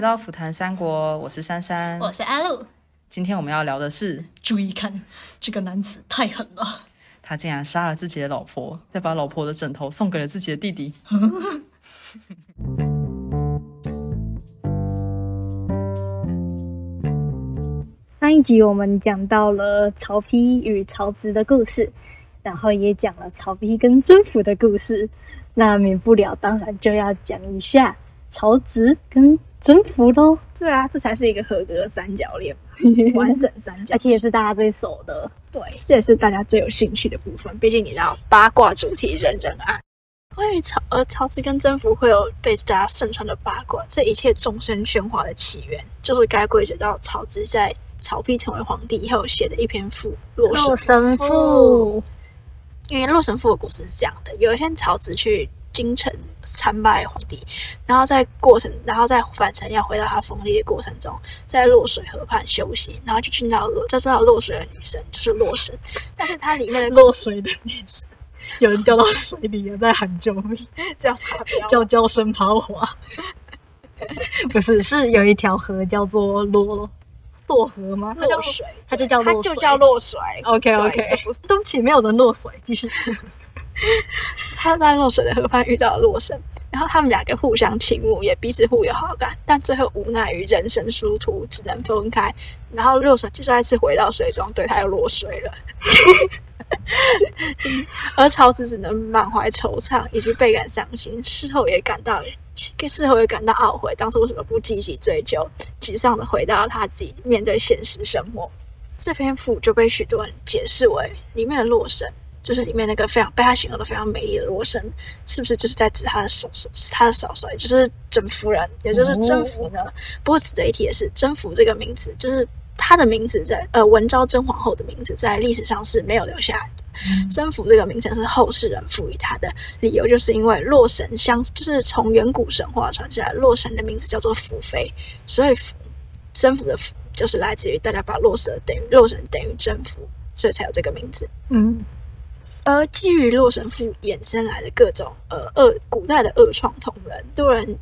来到福谈三国，我是珊珊，我是阿露。今天我们要聊的是，注意看，这个男子太狠了，他竟然杀了自己的老婆，再把老婆的枕头送给了自己的弟弟。上一集我们讲到了曹丕与曹植的故事，然后也讲了曹丕跟甄宓的故事，那免不了当然就要讲一下曹植跟甄宓喽。对啊，这才是一个合格的三角恋，完整三角，而且也是大家最熟的。对，这也是大家最有兴趣的部分。毕竟你知道八卦主题人人爱。关于曹呃曹植跟甄宓会有被大家盛传的八卦，这一切众生喧哗的起源，就是该归结到曹植在曹丕成为皇帝以后写的一篇赋《洛神赋》。因为《洛神赋》的故事是这样的：有一天曹植去京城。参拜皇帝，然后在过程，然后在返程要回到他封地的过程中，在洛水河畔休息，然后就去到了，就知道落水的女生就是洛神，但是它里面的落水的女生，有人掉到水里了，在喊救命，叫叫叫声抛滑，不是，是有一条河叫做洛洛河吗？落水，它就叫它就叫洛水。OK OK，对不起，没有人落水，继续。他在落水的河畔遇到了洛神，然后他们两个互相倾慕，也彼此互有好感，但最后无奈于人生殊途，只能分开。然后洛神就再次回到水中，对他又落水了。而曹植只能满怀惆怅以及倍感伤心，事后也感到，事后也感到懊悔，当初为什么不积极追究？沮丧的回到他自己面对现实生活。这篇赋就被许多人解释为里面的洛神。就是里面那个非常被他形容的非常美丽的罗生，是不是就是在指他的嫂嫂？他的嫂嫂，也就是甄夫人，也就是甄宓呢？不过值得一提的是，甄宓这个名字，就是他的名字在呃文昭甄皇后的名字，在历史上是没有留下来的。甄宓这个名称是后世人赋予他的，理由就是因为洛神相，就是从远古神话传下来，洛神的名字叫做宓妃，所以甄宓的宓就是来自于大家把洛神等于洛神等于甄宓，所以才有这个名字。嗯。而基于《洛神赋》衍生来的各种呃恶古代的恶创同人，多人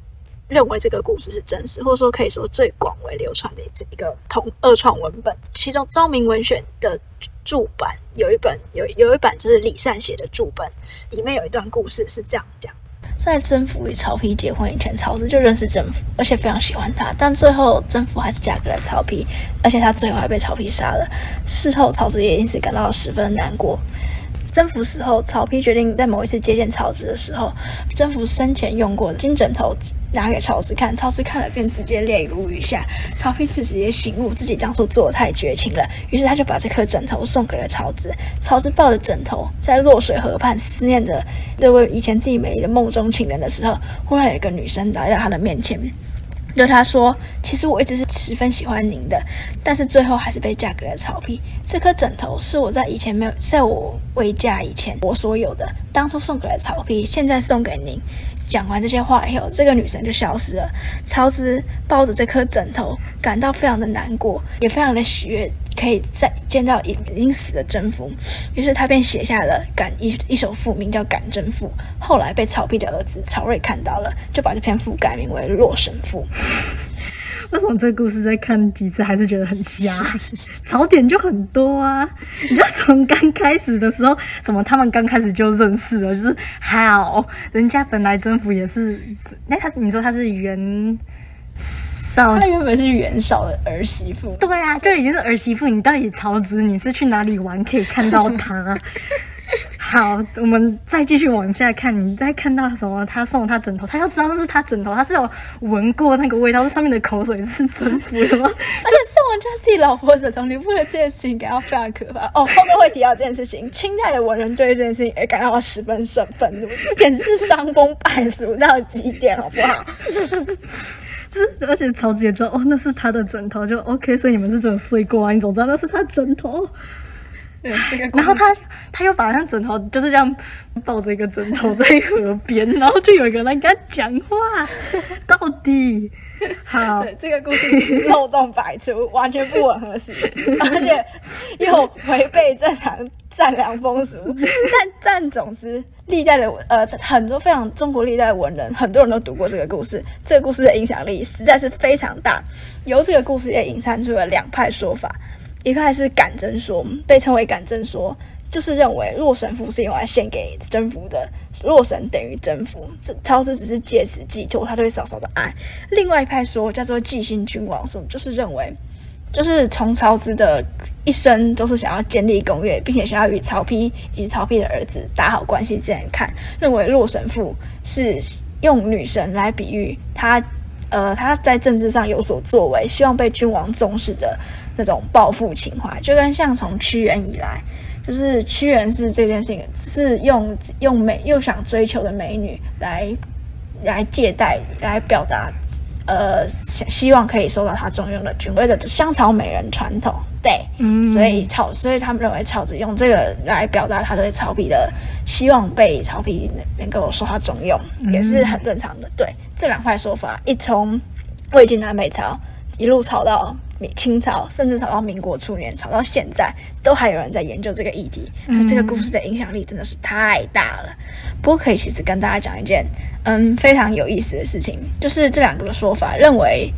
认为这个故事是真实，或者说可以说最广为流传的这一个同恶创文本。其中《昭明文选》的注版有一本有有一版就是李善写的注本，里面有一段故事是这样讲：在甄宓与曹丕结婚以前，曹植就认识甄宓，而且非常喜欢他，但最后甄宓还是嫁给了曹丕，而且他最后还被曹丕杀了。事后曹植也因此感到十分难过。征服死后，曹丕决定在某一次接见曹植的时候，征服生前用过的金枕头拿给曹植看。曹植看了便直接泪如雨下。曹丕此时也醒悟自己当初做的太绝情了，于是他就把这颗枕头送给了曹植。曹植抱着枕头在洛水河畔思念着这位以前自己美丽的梦中情人的时候，忽然有一个女生来到他的面前。对他说：“其实我一直是十分喜欢您的，但是最后还是被嫁给了曹丕。这颗枕头是我在以前没有在我未嫁以前我所有的，当初送给了曹丕，现在送给您。”讲完这些话以后，这个女神就消失了。曹植抱着这颗枕头，感到非常的难过，也非常的喜悦，可以再见到已经死的甄宓。于是他便写下了感一一首赋，名叫《感甄赋》。后来被曹丕的儿子曹睿看到了，就把这篇赋改名为《洛神赋》。为什么这个故事再看几次还是觉得很瞎？槽点就很多啊！你就从刚开始的时候，什么他们刚开始就认识了，就是好，人家本来征服也是，那他你说他是原绍，他原本是袁绍的儿媳妇，对啊，就已经是儿媳妇。你到底曹植，你是去哪里玩可以看到 他？好，我们再继续往下看。你再看到什么？他送他枕头，他要知道那是他枕头，他是有闻过那个味道，这上面的口水是真服的吗？而且送人家自己老婆枕头，你不觉得这件事情感到非常可怕？哦，后面会提到这件事情。清代的文人对这件事情也感到十分生愤怒，这简直是伤风败俗到极点，好不好？就是，而且曹植也知道，哦，那是他的枕头，就 OK。所以你们是真的睡过啊？你总知道那是他枕头？对，这个。然后他他又把那枕头就是这样抱着一个枕头在河边，然后就有一个人跟他讲话。到底 好，这个故事漏洞百出，完全不吻合事实，而且又违背正常善良风俗。但但总之，历代的呃很多非常中国历代的文人，很多人都读过这个故事。这个故事的影响力实在是非常大。由这个故事也引申出了两派说法，一派是感真说，被称为感真说，就是认为洛神符是用来献给征服的，洛神等于征服，这超子只是借此寄托他对嫂嫂的爱。另外一派说叫做寄心君王说，就是认为。就是从曹植的一生都是想要建立功业，并且想要与曹丕以及曹丕的儿子打好关系这样看，认为洛神赋是用女神来比喻他，呃，他在政治上有所作为，希望被君王重视的那种抱负情怀，就跟像从屈原以来，就是屈原是这件事情是用用美又想追求的美女来来借贷来表达。呃，希望可以受到他重用的君位的香草美人传统，对，嗯，所以草，所以他们认为草子用这个来表达他对曹丕的希望被曹丕能够受他重用，也是很正常的。对，这两块说法，一从魏晋南北朝一路吵到清朝，甚至吵到民国初年，吵到现在，都还有人在研究这个议题。那这个故事的影响力真的是太大了。不过可以其实跟大家讲一件。嗯，非常有意思的事情，就是这两个的说法认为，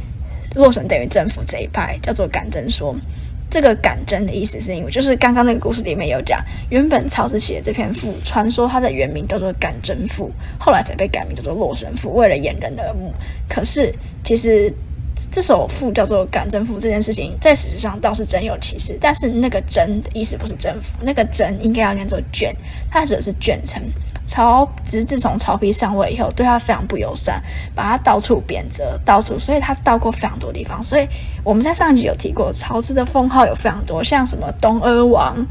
洛神等于政府这一派叫做感真说。这个感真的意思是因为，就是刚刚那个故事里面有讲，原本曹植写的这篇赋，传说它的原名叫做感真赋，后来才被改名叫做洛神赋，为了掩人耳目。可是其实这首赋叫做感征赋这件事情，在史实上倒是真有其事，但是那个真的意思不是征服，那个真应该要念作卷，它指的是卷称。曹植自从曹丕上位以后，对他非常不友善，把他到处贬谪，到处，所以他到过非常多地方。所以我们在上集有提过，曹植的封号有非常多，像什么东阿王、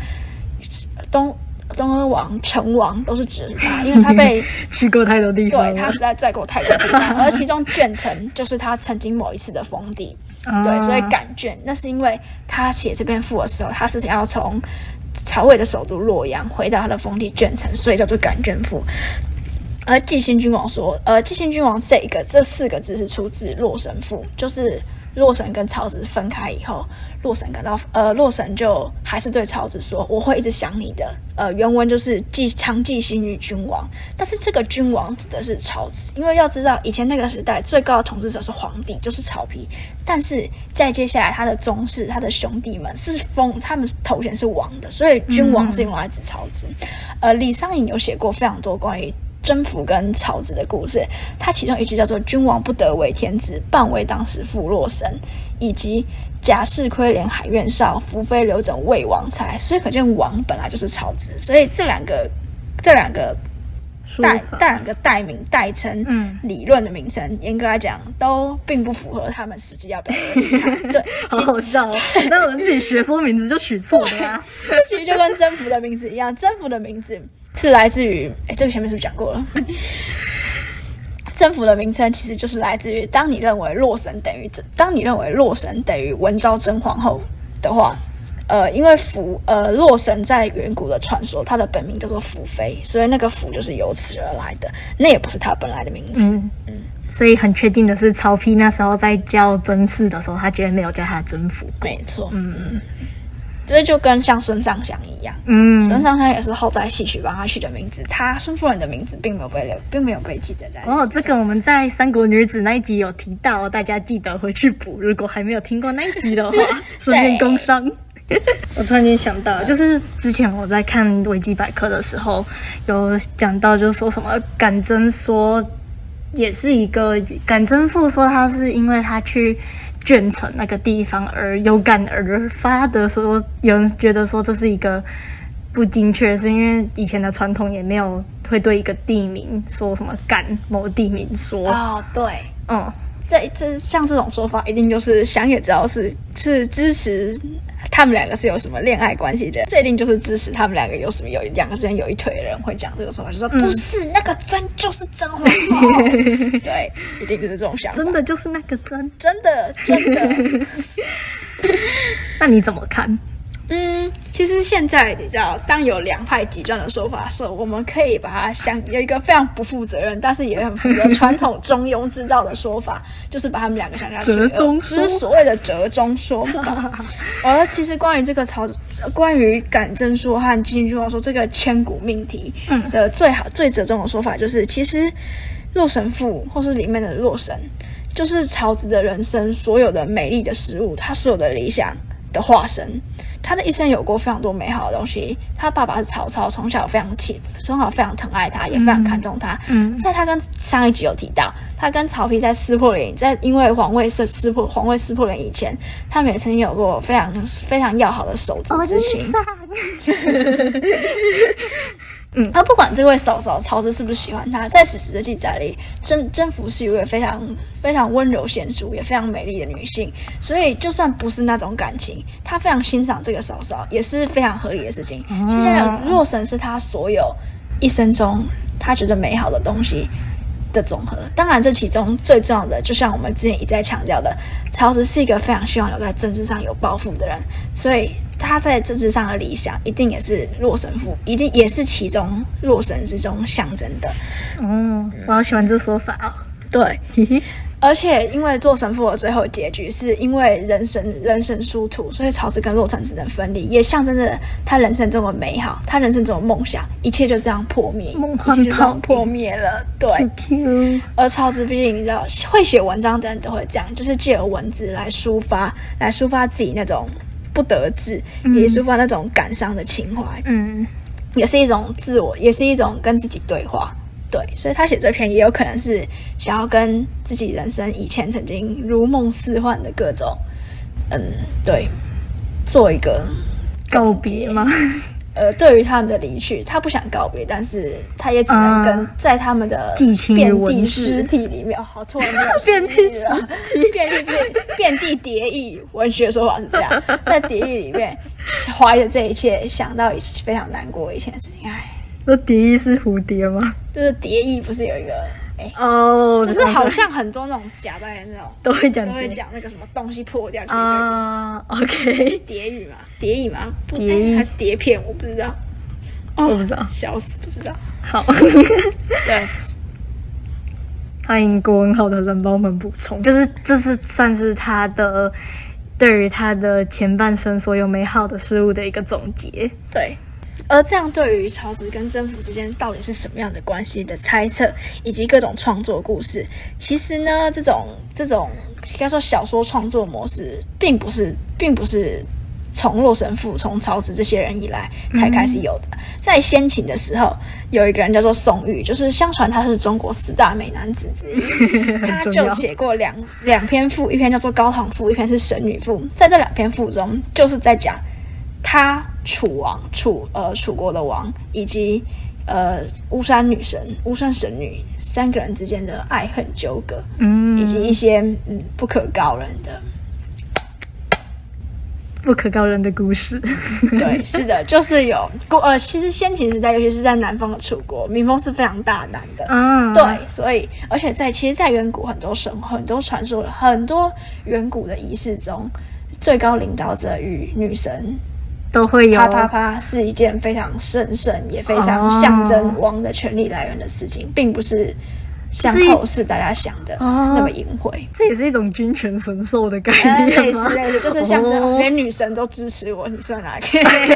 东东阿王、成王，都是指他，因为他被 去过太多地方，对他实在在过太多地方。而其中卷城就是他曾经某一次的封地，对，所以感卷，那是因为他写这篇赋的时候，他是想要从。曹魏的首都洛阳，回到他的封地卷城，所以叫做感卷赋。而季兴君王说，呃，季兴君王这一个这四个字是出自《洛神赋》，就是洛神跟曹植分开以后。洛神感到，呃，洛神就还是对曹植说：“我会一直想你的。”呃，原文就是“寄常寄心于君王”，但是这个君王指的是曹植，因为要知道以前那个时代最高的统治者是皇帝，就是曹丕。但是在接下来他的宗室、他的兄弟们是封他们头衔是王的，所以君王是用来指曹植。呃，李商隐有写过非常多关于征服跟曹植的故事，它其中一句叫做“君王不得为天子，半为当时负洛神”，以及。贾氏亏怜海院少，福妃留枕魏王才。所以可见王本来就是曹植，所以这两个这两个代这两个代名代称理论的名称，严格来讲都并不符合他们实际要表达的。对，好好笑哦！那我们自己学说名字就取错了呀？这其实就跟征服的名字一样，征服的名字是来自于……哎，这个前面是不是讲过了？政府的名称其实就是来自于，当你认为洛神等于当你认为洛神等于文昭真皇后的话，呃，因为福呃洛神在远古的传说，它的本名叫做福妃，所以那个福就是由此而来的，那也不是他本来的名字。嗯嗯，所以很确定的是，曹丕那时候在叫甄氏的时候，他绝对没有叫他甄宓。没错，嗯。所以就跟像孙尚香一样，嗯，孙尚香也是后代戏曲帮他取的名字，他孙夫人的名字并没有被留，并没有被记载在。哦，这个我们在《三国女子》那一集有提到，大家记得回去补。如果还没有听过那一集的话，顺便工商。我突然间想到，就是之前我在看维基百科的时候，有讲到，就是说什么感真说，也是一个感真父，说他是因为他去。卷城那个地方而有感而发的说，有人觉得说这是一个不精确，是因为以前的传统也没有会对一个地名说什么感某地名说哦，对，嗯，这这像这种说法，一定就是想也知道是是支持。他们两个是有什么恋爱关系的？这一定就是支持他们两个有什么有两个之间有一腿的人会讲这个说法，就说不是那个真就是真皇后，对，一定就是这种想法。真的就是那个真，真的真的。那你怎么看？嗯，其实现在你知道，当有两派极端的说法的时候，我们可以把它想有一个非常不负责任，但是也很符合传统中庸之道的说法，就是把他们两个想下去，折中说就是所谓的折中说法。而其实关于这个曹，关于感征说和金句话说这个千古命题的最好最折中的说法，就是其实洛神赋或是里面的洛神，就是曹植的人生所有的美丽的事物，他所有的理想的化身。他的一生有过非常多美好的东西。他爸爸是曹操，从小非常气，从小非常疼爱他，也非常看重他。嗯在他跟上一集有提到，他跟曹丕在撕破脸，在因为皇位撕撕破皇位撕破脸以前，他们也曾经有过非常非常要好的手足之情。嗯，他不管这位嫂嫂曹植是不是喜欢他，在史实的记载里，甄甄宓是一位非常非常温柔贤淑，也非常美丽的女性。所以，就算不是那种感情，他非常欣赏这个嫂嫂，也是非常合理的事情。其实，洛神是他所有一生中他觉得美好的东西的总和。当然，这其中最重要的，就像我们之前一再强调的，曹植是一个非常希望有在政治上有抱负的人，所以他在政治上的理想一定也是洛神赋，一定也是其中洛神之中象征的。哦，我好喜欢这说法哦。对，嘿嘿，而且因为做神父的最后结局是因为人神人神殊途，所以曹植跟洛城只能分离，也象征着他人生中的美好，他人生中的梦想，一切就这样破灭，梦幻一切就这样破灭了。对，而曹植毕竟你知道，会写文章的人都会这样，就是借由文字来抒发，来抒发自己那种不得志，也抒发那种感伤的情怀。嗯，也是一种自我，也是一种跟自己对话。对，所以他写这篇也有可能是想要跟自己人生以前曾经如梦似幻的各种，嗯，对，做一个告别吗？呃，对于他们的离去，他不想告别，但是他也只能跟啊在他们的遍地尸体里面，哦好突然没有 遍地诗意了，遍地遍遍地蝶翼，文学说法是这样，在蝶翼里面怀着这一切，想到一非常难过的以前的事情，唉。说蝶翼是蝴蝶吗？就是蝶翼不是有一个，哎、哦，就是好像很多那种假扮的那种，都会讲都会讲那个什么东西破掉，啊。就是 OK，蝶语嘛，蝶翼嘛，不蝶翼哎还是碟片，我不知道，我不知道。笑死，不知道。好，，Yes，欢迎郭文浩的人帮我们补充，就是这是算是他的对于他的前半生所有美好的事物的一个总结。对。而这样对于曹植跟甄宓之间到底是什么样的关系的猜测，以及各种创作故事，其实呢，这种这种应该说小说创作模式，并不是并不是从洛神赋、从曹植这些人以来才开始有的。在先秦的时候，有一个人叫做宋玉，就是相传他是中国四大美男子之一，他就写过两两篇赋，一篇叫做《高唐赋》，一篇是《神女赋》。在这两篇赋中，就是在讲他楚王楚呃楚国的王以及呃巫山女神巫山神女三个人之间的爱恨纠葛，嗯以及一些嗯不可告人的。不可告人的故事。对，是的，就是有过呃，其实先秦时代，尤其是在南方的楚国，民风是非常大胆的。嗯，对，所以而且在其实，在远古很多神很多传说很多远古的仪式中，最高领导者与女神都会有啪啪啪是一件非常神圣也非常哦象征王的权力来源的事情，并不是像后世大家想的哦那么淫秽。这也是一种君权神授的概念吗？似类似，就是象征哦连女神都支持我，你算哪个？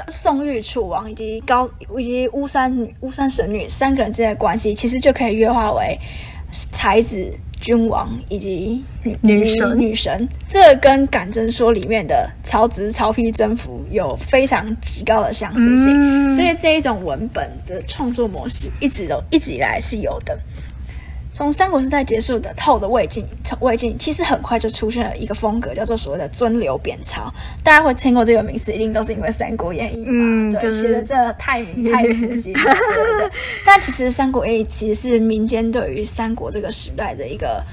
宋玉、楚王以及高以及巫山、巫山神女三个人之间的关系，其实就可以约化为才子、君王以及女女神女神。这跟感真说里面的曹植、曹丕征服有非常极高的相似性，嗯所以这一种文本的创作模式一直都一直以来是有的。从三国时代结束的后的魏晋，魏晋其实很快就出现了一个风格，叫做所谓的尊流贬朝。大家会听过这个名词，一定都是因为《三国演义》嘛，对，嗯就是写的这太太仔细了，对对对。但其实《三国演义》其实是民间对于三国这个时代的一个。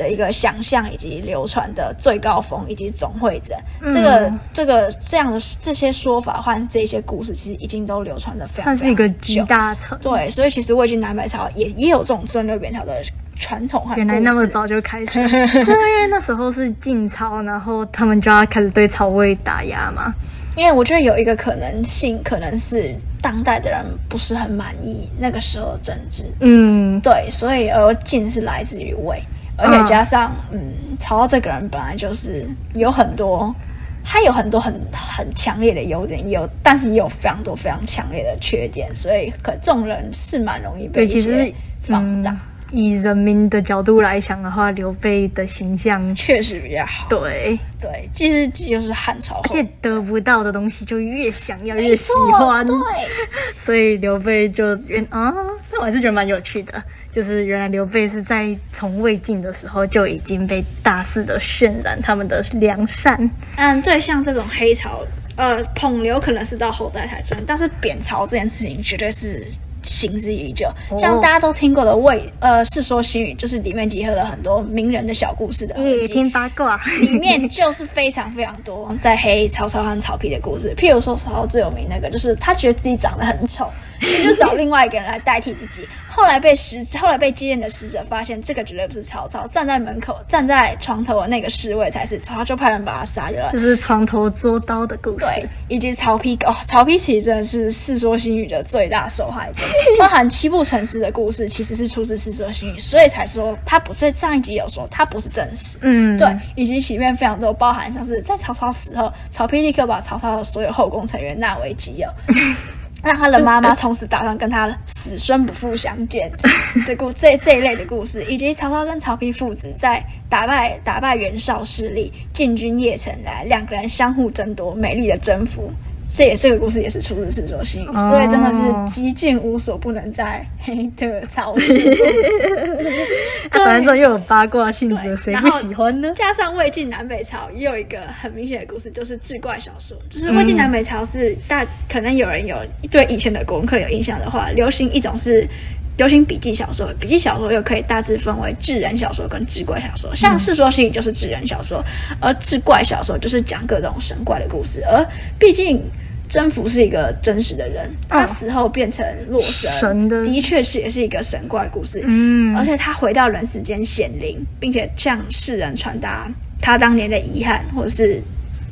的一个想象以及流传的最高峰以及总会诊，这个嗯这个这样的这些说法和这些故事，其实已经都流传的非常算是一个非常久。集大成。对，所以其实魏晋南北朝也也有这种尊流贬朝的传统和原来那么早就开始，是因为那时候是晋朝，然后他们就要开始对曹魏打压嘛。因为我觉得有一个可能性，可能是当代的人不是很满意那个时候的政治，嗯，对，所以而晋是来自于魏，而且加上嗯，曹操这个人本来就是有很多，他有很多很很强烈的优点，也有但是也有非常多非常强烈的缺点，所以可这种人是蛮容易被，其实放大，嗯，以人民的角度来想的话，刘备的形象，确实比较好。对，对，其实就是汉朝而且得不到的东西就越想要越喜欢，对，所以刘备就原啊，那我还是觉得蛮有趣的。就是原来刘备是在从魏晋的时候就已经被大肆的渲染他们的良善，嗯，对，像这种黑潮，呃，捧刘可能是到后代才算，但是贬潮这件事情绝对是行之已久。像大家都听过的魏，呃，《世说新语》，就是里面集合了很多名人的小故事的也听八卦，里面就是非常非常多在黑曹操和曹丕的故事。譬如说曹操最有名那个，就是他觉得自己长得很丑，就找另外一个人来代替自己。后来被使，后来被接见的使者发现这个绝对不是曹操，站在门口站在床头的那个侍卫才是曹操，就派人把他杀掉了。这是床头捉刀的故事。对，以及曹丕哦，曹丕其实真的是《世说新语》的最大受害者，包含七步成诗的故事其实是出自《世说新语》，所以才说他不是上一集有说他不是正史。嗯，对，以及里面非常多包含像是在曹操死后，曹丕立刻把曹操的所有后宫成员纳为己有。让他的妈妈从此打算跟他死生不复相见的故 这这一类的故事，以及曹操跟曹丕父子在打败打败袁绍势力进军邺城来，两个人相互争夺美丽的征服。这也这个故事也是出自《世说新语》哦所以真的是极尽无所不能在黑的曹氏 啊反正这又有八卦性质，谁不喜欢呢？加上魏晋南北朝，也有一个很明显的故事，就是志怪小说。就是魏晋南北朝是大，可能有人有对以前的国文课有印象的话，流行一种是流行笔记小说，笔记小说又可以大致分为志人小说跟志怪小说。像《世说新语》就是志人小说，而志怪小说就是讲各种神怪的故事。而毕竟征服是一个真实的人，他死后变成洛神，神的的确是也是一个神怪故事。嗯而且他回到人世间显灵，并且向世人传达他当年的遗憾，或者是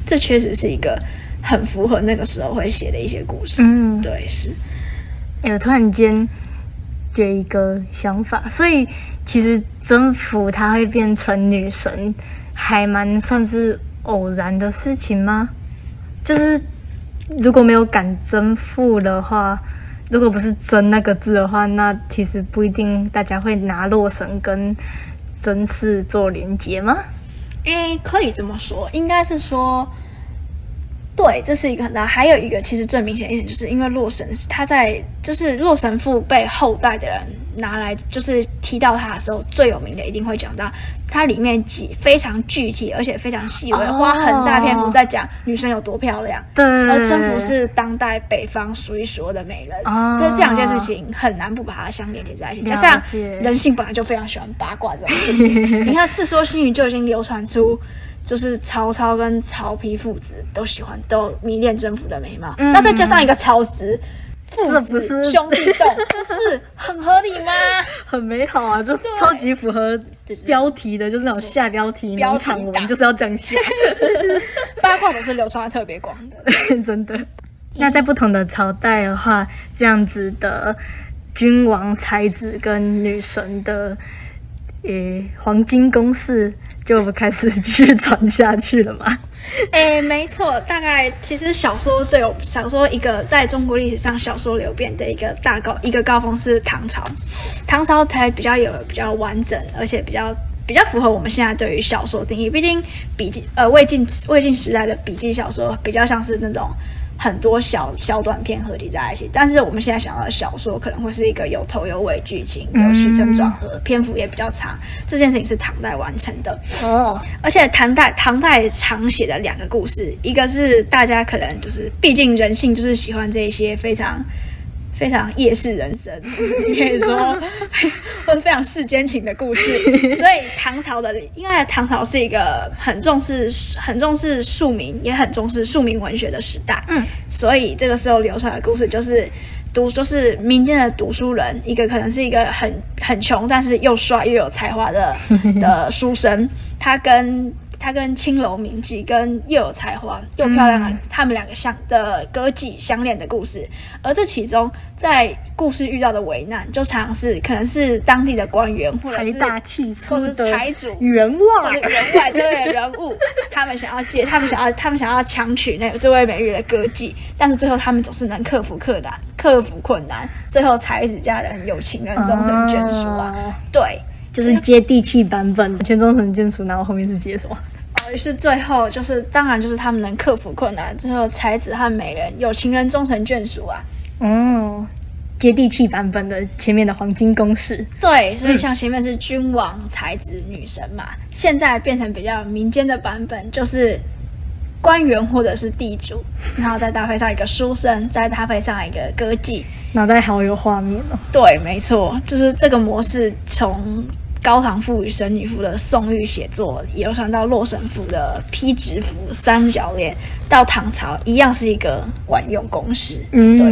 这确实是一个很符合那个时候会写的一些故事。嗯，对，是哎、我突然间有一个想法，所以其实征服他会变成女神，还蛮算是偶然的事情吗？就是如果没有敢征服的话，如果不是“真”那个字的话，那其实不一定大家会拿洛神跟甄氏做连接吗？因为可以这么说，应该是说。对，这是一个很大。还有一个，其实最明显一点，就是因为洛神他在，就是洛神赋被后代的人拿来，就是提到他的时候，最有名的一定会讲到它里面几非常具体，而且非常细微，哦花很大篇幅在讲女生有多漂亮。对，而征服是当代北方数一数二的美人，哦所以这两件事情很难不把它相连接在一起。加上人性本来就非常喜欢八卦这种事情，你看《世说新语》就已经流传出，就是曹操跟曹丕父子都喜欢都迷恋征服的美貌，那再加上一个曹植。这不子是兄弟洞，不是很合理吗？很美好啊，就超级符合标题的，就是那种下标题标题农场文党就是要这样下。八卦总是流传的特别广的。真的。那在不同的朝代的话，这样子的君王、才子跟女神的，诶、黄金公式就开始继续传下去了嘛？哎，没错，大概其实小说最有小说一个在中国历史上小说流变的一个大高一个高峰是唐朝，唐朝才比较有比较完整，而且比较比较符合我们现在对于小说定义。毕竟笔记呃魏晋魏晋时代的笔记小说比较像是那种。很多小小短片合体在一起，但是我们现在想到的小说可能会是一个有头有尾剧情，有起承转合，篇幅也比较长。这件事情是唐代完成的。哦，而且唐代唐代常写的两个故事，一个是大家可能就是，毕竟人性就是喜欢这一些非常非常夜市人生，你可以说或者非常世间情的故事。所以唐朝的，因为唐朝是一个很重视很重视庶民，也很重视庶民文学的时代，嗯，所以这个时候流传的故事就是读就是民间的读书人，一个可能是一个很很穷，但是又帅又有才华的 的书生，他跟他跟青楼名妓跟又有才华又漂亮的、他们两个相的歌妓相恋的故事，而这其中在故事遇到的危难，就常常是可能是当地的官员或者财是大气粗或者是的财主员或外者人外这类人物，他们想要借，他们想要，他们想要强取那个这位美丽的歌妓，但是最后他们总是能克服困难，克服困难，最后才子佳人有情人终成眷属啊！哦。对，就是接地气版本，前中成眷属，然后后面是接什么？哦，于是最后就是，当然就是他们能克服困难，最后才子和美人有情人终成眷属啊！哦，接地气版本的前面的黄金公式，对，所以像前面是君王、才子、女神嘛，现在变成比较民间的版本，就是官员或者是地主，然后再搭配上一个书生，再搭配上一个歌妓。脑袋好有画面哦。对，没错，就是这个模式从高堂赋与神女赋的宋玉写作，流传到洛神赋的披直符、三角恋，到唐朝一样是一个万用公式。嗯对，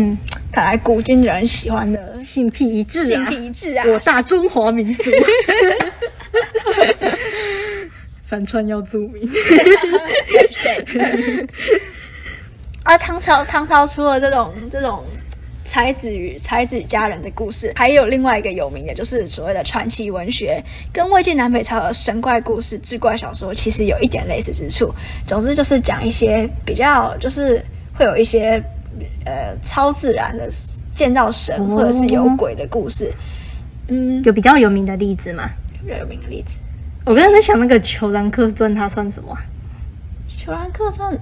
看来古今人喜欢的性癖一致性啊！癖一致啊！我大中华民族，反串要注明。而唐朝，唐朝除了这种这种才子与才子与佳人的故事，还有另外一个有名的，就是所谓的传奇文学，跟魏晋南北朝的神怪故事、志怪小说其实有一点类似之处。总之就是讲一些比较，就是会有一些呃超自然的见到神或者是有鬼的故事。嗯，有比较有名的例子吗？比较有名的例子，我刚才在想那个《虬髯客传》，它算什么啊？《虬髯客传》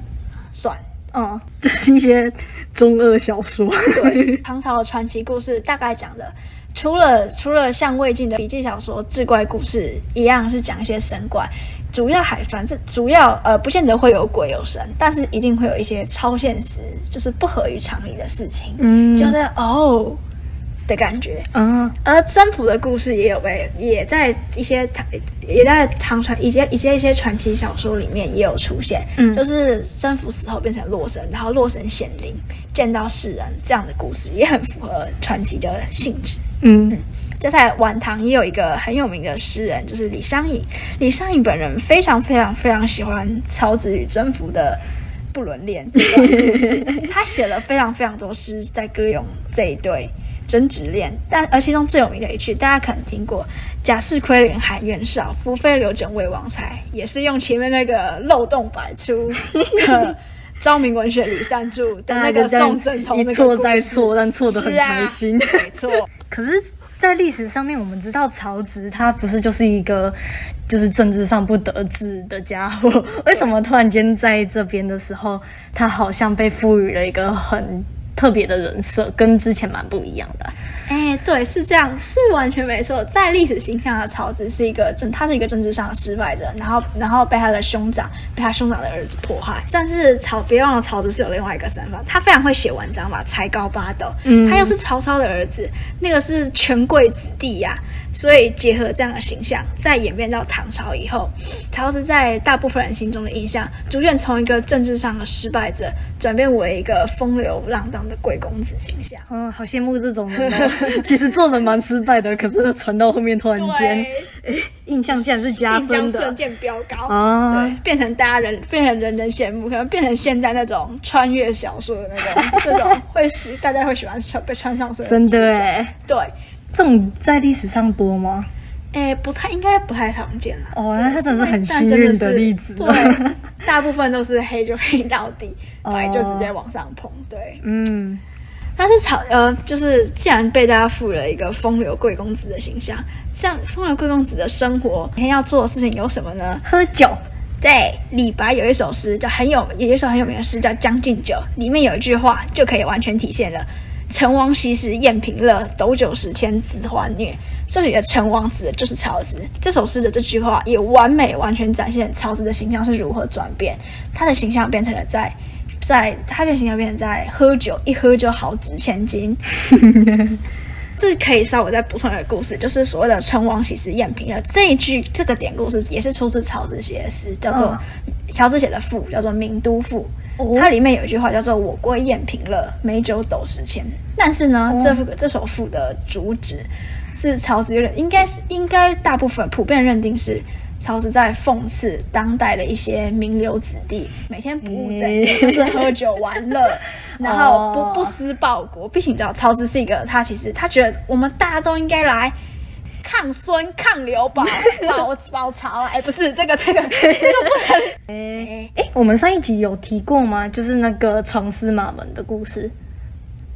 算。哦，就是一些中二小说。对，唐朝的传奇故事大概讲的，除了除了像魏晋的笔记小说、志怪故事一样是讲一些神怪，主要还反正主要呃不见得会有鬼有神，但是一定会有一些超现实，就是不合于常理的事情，嗯就是哦的感觉。嗯，而征服的故事也有被，也在一些唐，也在唐传一些一些一些传奇小说里面也有出现，嗯就是征服死后变成洛神，然后洛神显灵见到世人这样的故事，也很符合传奇的性质。嗯，就在晚唐也有一个很有名的诗人，就是李商隐。李商隐本人非常非常非常喜欢曹植与征服的不伦恋这段故事，他写了非常非常多诗在歌咏这一对争执恋。但而其中最有名的一句，大家可能听过：“贾氏窥帘含冤少，夫非刘枕为王才。”也是用前面那个漏洞百出 的。昭明文学李善注的那个送枕头 一错再错，但错的很开心。没错，可是，在历史上面，我们知道曹植他不是就是一个就是政治上不得志的家伙，为什么突然间在这边的时候，他好像被赋予了一个很特别的人设，跟之前蛮不一样的啊、哎，对，是这样，是完全没错。在历史形象的曹植是一个政，他是一个政治上的失败者，然后然后被他的兄长，被他兄长的儿子迫害。但是曹，别忘了曹植是有另外一个身份，他非常会写文章嘛，才高八斗。嗯他又是曹操的儿子，那个是权贵子弟呀、所以结合这样的形象，再演变到唐朝以后，曹植在大部分人心中的印象，逐渐从一个政治上的失败者，转变为一个风流浪荡的贵公子形象。嗯，好羡慕这种人哦！其实做人蛮失败的，可是传到后面突然间哎印象竟然是加印象分的瞬间飙高。啊对，！变成大家人，变成人人羡慕，可能变成现在那种穿越小说的那种，这种会使大家会喜欢穿被穿上身。真的哎，对，这种在历史上多吗？哎，不太应该不太常见了。哦对那它真的是很但幸运的例子对，大部分都是黑就黑到底，哦白就直接往上捧。对，嗯，他是曹呃，就是既然被大家赋予了一个风流贵公子的形象，像风流贵公子的生活，每天要做的事情有什么呢？喝酒对，李白有一首诗叫很有，有一首很有名的诗叫《将进酒》，里面有一句话就可以完全体现了“陈王昔时宴平乐，斗酒十千恣欢谑”。这里的陈王指的就是曹植。这首诗的这句话也完美完全展现曹植的形象是如何转变，他的形象变成了在。在他的形象变成在喝酒，一喝就好值千金。这可以稍微再补充一个故事，就是所谓的“陈王喜时宴平乐”这一句，这个典故是也是出自曹植写的诗，叫做、曹植写的赋，叫做《名都赋》。它里面有一句话叫做“我归宴平乐，美酒斗十千”。但是呢，这副这首赋的主旨是曹植有点应该是应该大部分普遍认定是曹植在讽刺当代的一些名流子弟，每天不务正业，就是喝酒玩乐，然后不不思报国。毕竟你知道，曹植是一个他其实他觉得我们大家都应该来。抗酸、抗刘保、保保潮啊！哎，不是这个，这个，这个不能。哎哎，我们上一集有提过吗？就是那个床司马门的故事，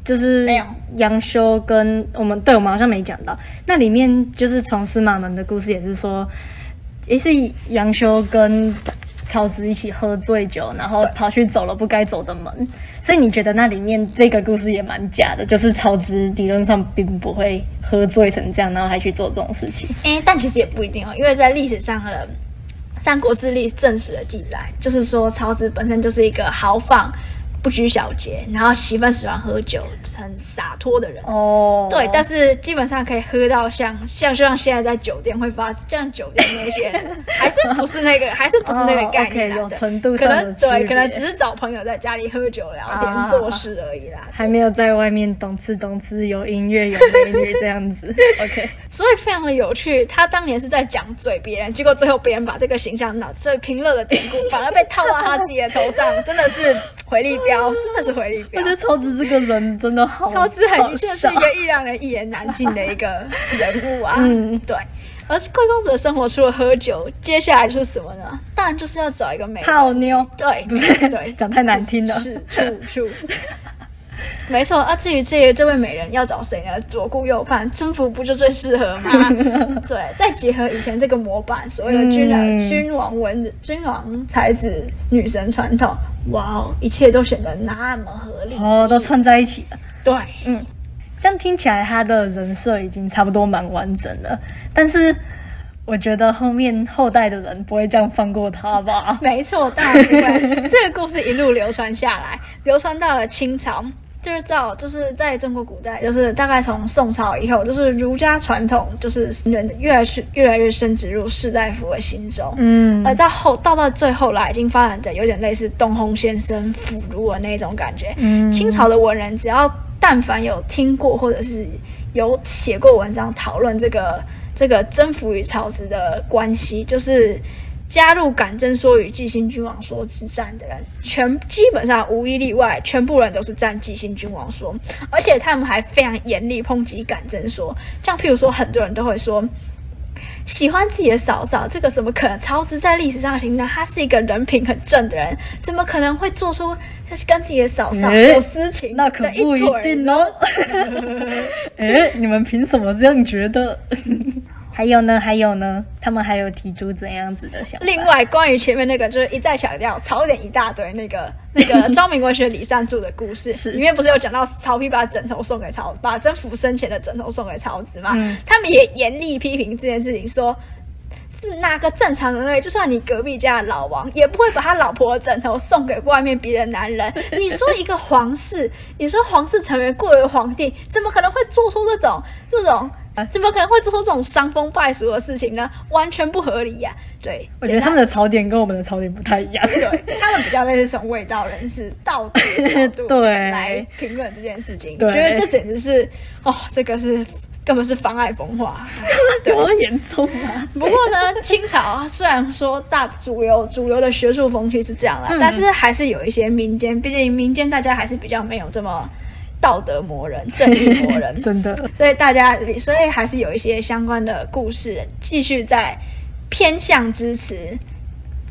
就是没有杨修跟我们，对我们好像没讲到。那里面就是床司马门的故事，也是说，也是杨修跟曹植一起喝醉酒，然后跑去走了不该走的门。所以你觉得那里面这个故事也蛮假的？就是曹植理论上并不会喝醉成这样，然后还去做这种事情。哎，但其实也不一定哦，因为在历史上的《三国志》历正史的记载，就是说曹植本身就是一个豪放、不拘小节，然后喜欢喜欢喝酒、很洒脱的人。哦，对，但是基本上可以喝到像像就像现在在酒店会发像酒店那些人，还是不是那个，还是不是那个概念、哦，OK，有程度可能对，可能只是找朋友在家里喝酒聊天、啊做事而已啦。还没有在外面懂吃懂吃，有音乐有美女这样子。OK，所以非常的有趣。他当年是在讲嘴别人，结果最后别人把这个形象脑所以平乐的典故反而被套到他自己的头上，真的是回力镖，真的是回力镖我觉。得超子这个人真的好，超子很就是一个一让人一言难尽的一个人物啊。嗯对。而贵公子的生活除了喝酒，接下来就是什么呢？当然就是要找一个美泡妞。对对，讲太难听了是处处。没错啊，至于这这位美人要找谁呢？左顾右盼，征服不就最适合吗？对，再结合以前这个模板，所谓的君王、嗯君王文、君王才子、女神传统，哇哦，一切都显得那么合理。哦，都串在一起了。对，嗯这样听起来，他的人设已经差不多蛮完整了。但是，我觉得后面后代的人不会这样放过他吧？没错，当然不会。这个故事一路流传下来，流传到了清朝。就是照，就是在中国古代，就是大概从宋朝以后，就是儒家传统，就是人越来越越来越深植入士大夫的心中。嗯而到后到到最后来，已经发展的有点类似东烘先生腐儒的那种感觉。嗯清朝的文人只要但凡有听过或者是有写过文章讨论这个这个征服与曹植的关系，就是加入敢真说与纪星君王说之战的人，全基本上无一例外，全部人都是站纪星君王说，而且他们还非常严厉抨击敢真说。像譬如说，很多人都会说。喜欢自己的嫂嫂，这个怎么可能？曹植在历史上形容他是一个人品很正的人，怎么可能会做出他是跟自己的嫂嫂诶有私情那可的不一？定哦。哎、你们凭什么这样觉得？还有呢？还有呢？他们还有提出怎样子的想法？另外，关于前面那个，就是一再强调槽点一大堆，那个 那个昭明文学李善注的故事，是里面不是有讲到曹丕把枕头送给曹，把征服生前的枕头送给曹植嘛？嗯他们也严厉批评这件事情，说。是哪个正常人类，就算你隔壁家的老王，也不会把他老婆的枕头送给外面别的男人。你说一个皇室，你说皇室成员贵为皇帝，怎么可能会做出这种这种？怎么可能会做出这种伤风败俗的事情呢？完全不合理呀、对，我觉得他们的槽点跟我们的槽点不太一样。对他们比较类似从味道人士道德角度 对来评论这件事情，对我觉得这简直是哦，这个是根本是妨碍风化。对，多严重啊！不过呢，清朝虽然说大主流主流的学术风气是这样啦，嗯但是还是有一些民间，毕竟民间大家还是比较没有这么道德魔人、正义魔人，真的，所以大家，所以还是有一些相关的故事继续在偏向支持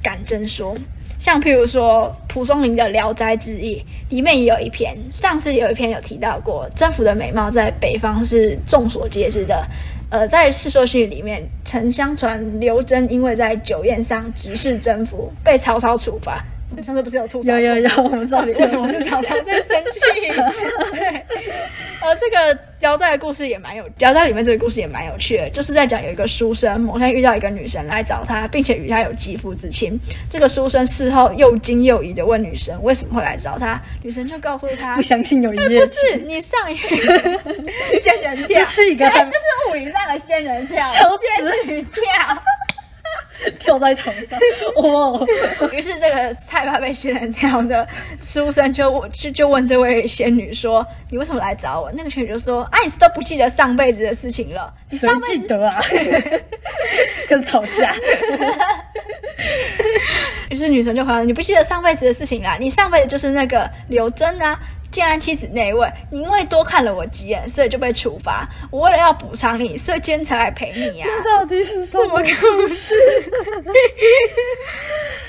敢真说。像譬如说蒲松龄的《聊斋志异》里面也有一篇，上次有一篇有提到过，征服的美貌在北方是众所皆知的。呃，在《世说新语》里面，曾相传刘真因为在酒宴上直视征服，被曹操处罚。你上次不是有吐槽有有有，我们知道到 底为什么是常常在生气？对，呃，这个《聊斋》的故事也蛮有，《聊斋》里面这个故事也蛮有趣的，就是在讲有一个书生某天遇到一个女神来找他，并且与他有肌肤之亲。这个书生事后又惊又疑的问女神为什么会来找他，女神就告诉他不。相信有 一夜不。是你上一仙人跳，这是一个 这是物理上的仙人跳，仙女跳。跳在床上，哦，于是这个菜怕被仙人跳的书生就就就问这位仙女说：“你为什么来找我？”那个仙女就说：“啊，你都不记得上辈子的事情了？你谁上辈子……”记得啊？跟吵架，于是女神就回答：“你不记得上辈子的事情啦？你上辈子就是那个刘真啊。”建安妻子那一位，你因为多看了我几眼，所以就被处罚。我为了要补偿你，所以今天才来陪你呀、到底是什么故事？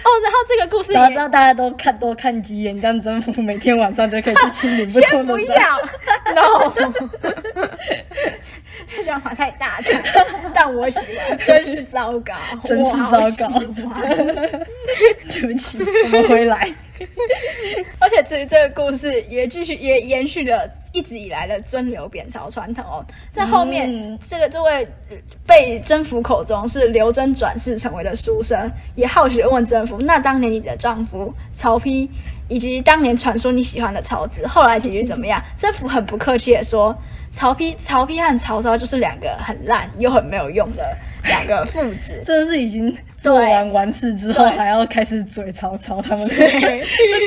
哦，然后这个故事也早知道大家都看多看几眼，这样征服每天晚上就可以去清理 不。不要，no，这想法太大胆，但我喜欢，真是糟糕，真是糟糕喜欢 对不起，我们回来。而且这这个故事也继续也延续了一直以来的尊刘贬曹传统哦。在后面，嗯这个这位呃被征服口中是刘真转世成为了书生，也好奇地问征服：那当年你的丈夫曹丕，以及当年传说你喜欢的曹植，后来结局怎么样？征服很不客气的说。曹丕、曹丕和曹操就是两个很烂又很没有用的两个父子，真的是已经做完完事之后，对还要开始嘴曹操他们。这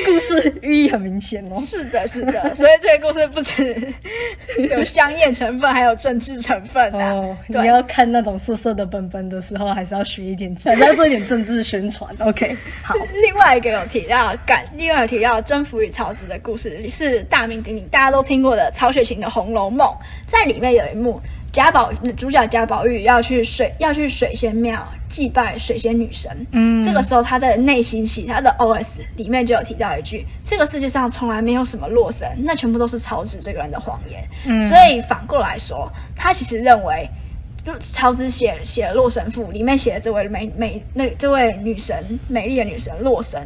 故事寓意很明显哦。是的，是的，所以这个故事不止 有香艳成分，还有政治成分啊。哦，你，要看那种色色的本本的时候，还是要学一点，还是要做一点政治宣传。OK，好，另外一个有提到感，另外有提到征服与曹植的故事，是大名鼎鼎，大家都听过的曹雪芹的《红楼梦》。在里面有一幕，贾宝主角贾宝玉要去水要去水仙庙祭拜水仙女神。嗯，这个时候他的内心戏，他的 OS 里面就有提到一句：这个世界上从来没有什么洛神，那全部都是曹植这个人的谎言。嗯所以反过来说，他其实认为。就曹植写写了《洛神赋》，里面写的这位美美那这位女神美丽的女神洛神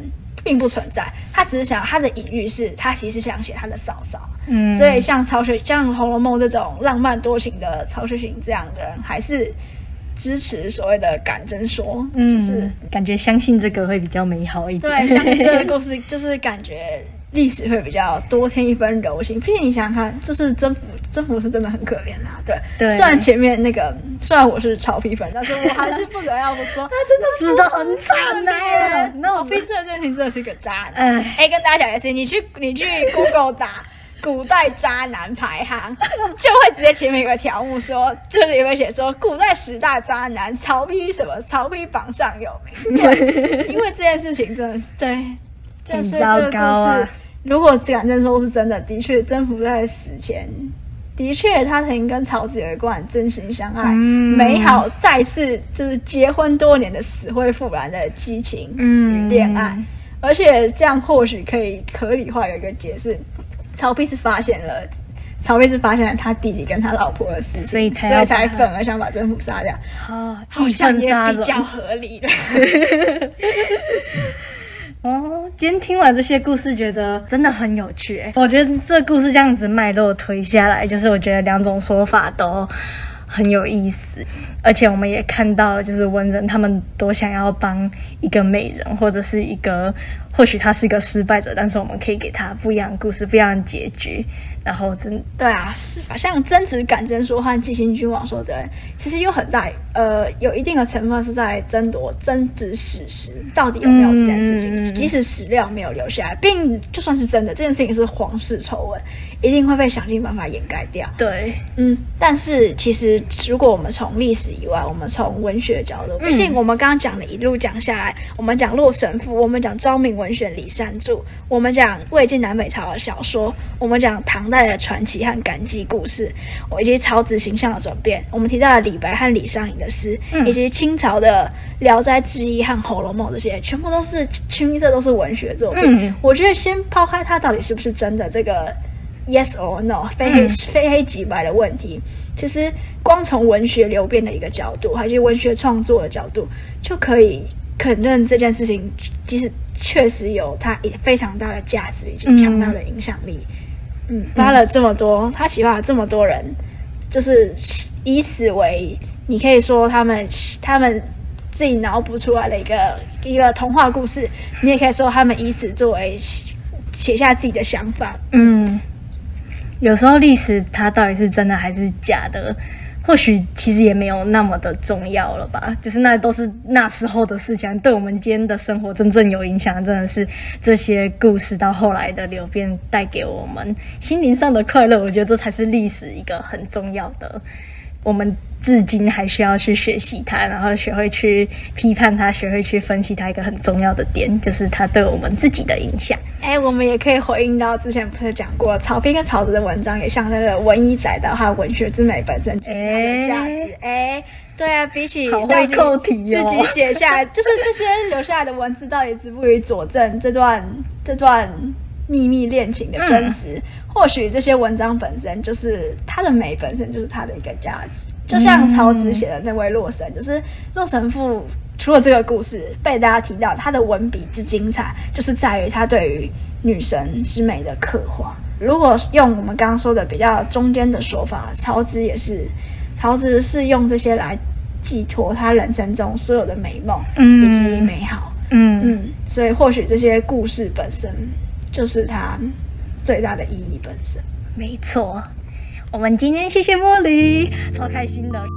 并不存在，他只是想他的隐喻是他其实想写他的嫂嫂，嗯，所以像曹雪像《红楼梦》这种浪漫多情的曹雪芹这样的人，还是支持所谓的感真说，嗯，就是感觉相信这个会比较美好一点。对，相信这个故事，就是感觉历史会比较多添一分柔情。毕竟你想想看，就是征服征服是真的很可怜啦。对，对虽然前面那个虽然我是曹丕粉，但是我 还是不得要不说，他真的死的很惨呐、那我曹丕这件事情真的是个渣男。哎，哎，跟大家讲一次，你去你去 Google 打。古代渣男排行 就会直接前面有个条目说，这里会写说古代十大渣男，曹丕什么曹丕榜上有名。对，因为这件事情真的是对，对，很所以这个故事，如果敢真说是真的，的确征服在死前，的确他曾经跟曹子有一段真心相爱、嗯。美好，再次就是结婚多年的死灰复燃的激情与恋爱。而且这样或许可以合理化有一个解释，曹丕是发现了，曹丕是发现了他弟弟跟他老婆的事情，所以才所以才愤而想把甄宓杀掉，啊，好像也比较合理的。哦，今天听完这些故事，觉得真的很有趣欸。我觉得这故事这样子脉络推下来，就是我觉得两种说法都很有意思，而且我们也看到了，就是文人他们都想要帮一个美人，或者是一个或许他是一个失败者，但是我们可以给他不一样的故事，不一样的结局，然后真对啊，是吧？像争执感争说和纪行君王说的，其实有很大呃有一定的成分是在争夺争执史实到底有没有这件事情，嗯即使史料没有留下来，并就算是真的，这件事情是皇室丑闻，一定会被想尽办法掩盖掉。对，嗯，但是其实如果我们从历史以外，我们从文学角度，毕竟我们刚刚讲的一路讲下来，我们讲《洛神赋》，我们讲昭明文选李善注，我们讲魏晋南北朝的小说，我们讲唐代的传奇和感激故事，以及曹植形象的转变，我们提到了李白和李商隐的诗，以及清朝的《聊斋志异》和《红楼梦》这些，全部都是清一色都是文学作品。嗯我觉得先抛开它到底是不是真的这个 yes or no 非黑、非黑即白的问题，其实光从文学流变的一个角度，还是文学创作的角度，就可以肯认这件事情，其实确实有它非常大的价值以及强大的影响力。嗯，嗯发了这么多，他启发了这么多人，就是以此为，你可以说他们他们自己脑补出来的一个一个童话故事，你也可以说他们以此作为写下自己的想法。嗯，有时候历史它到底是真的还是假的，或许其实也没有那么的重要了吧，就是那都是那时候的事情，对我们今天的生活真正有影响，真的是这些故事到后来的流变带给我们心灵上的快乐。我觉得这才是历史一个很重要的，我们至今还需要去学习它，然后学会去批判它，学会去分析它。一个很重要的点就是它对我们自己的影响。哎，我们也可以回应到之前不是讲过，曹丕跟曹植的文章也像那个文艺载道，它文学之美本身就是它的价值。哎，对啊，比起好会扣题哦，自己写下来，就是这些留下来的文字到底值不足以佐证这段这段秘密恋情的真实？或许这些文章本身就是它的美，本身就是它的一个价值。就像曹植写的那位洛神，就是洛神赋。除了这个故事被大家提到，他的文笔之精彩，就是在于他对于女神之美的刻画。如果用我们刚刚说的比较中间的说法，曹植也是，曹植是用这些来寄托他人生中所有的美梦以及美好。嗯嗯，所以或许这些故事本身就是它最大的意义本身。没错，我们今天谢谢茉莉，超开心的。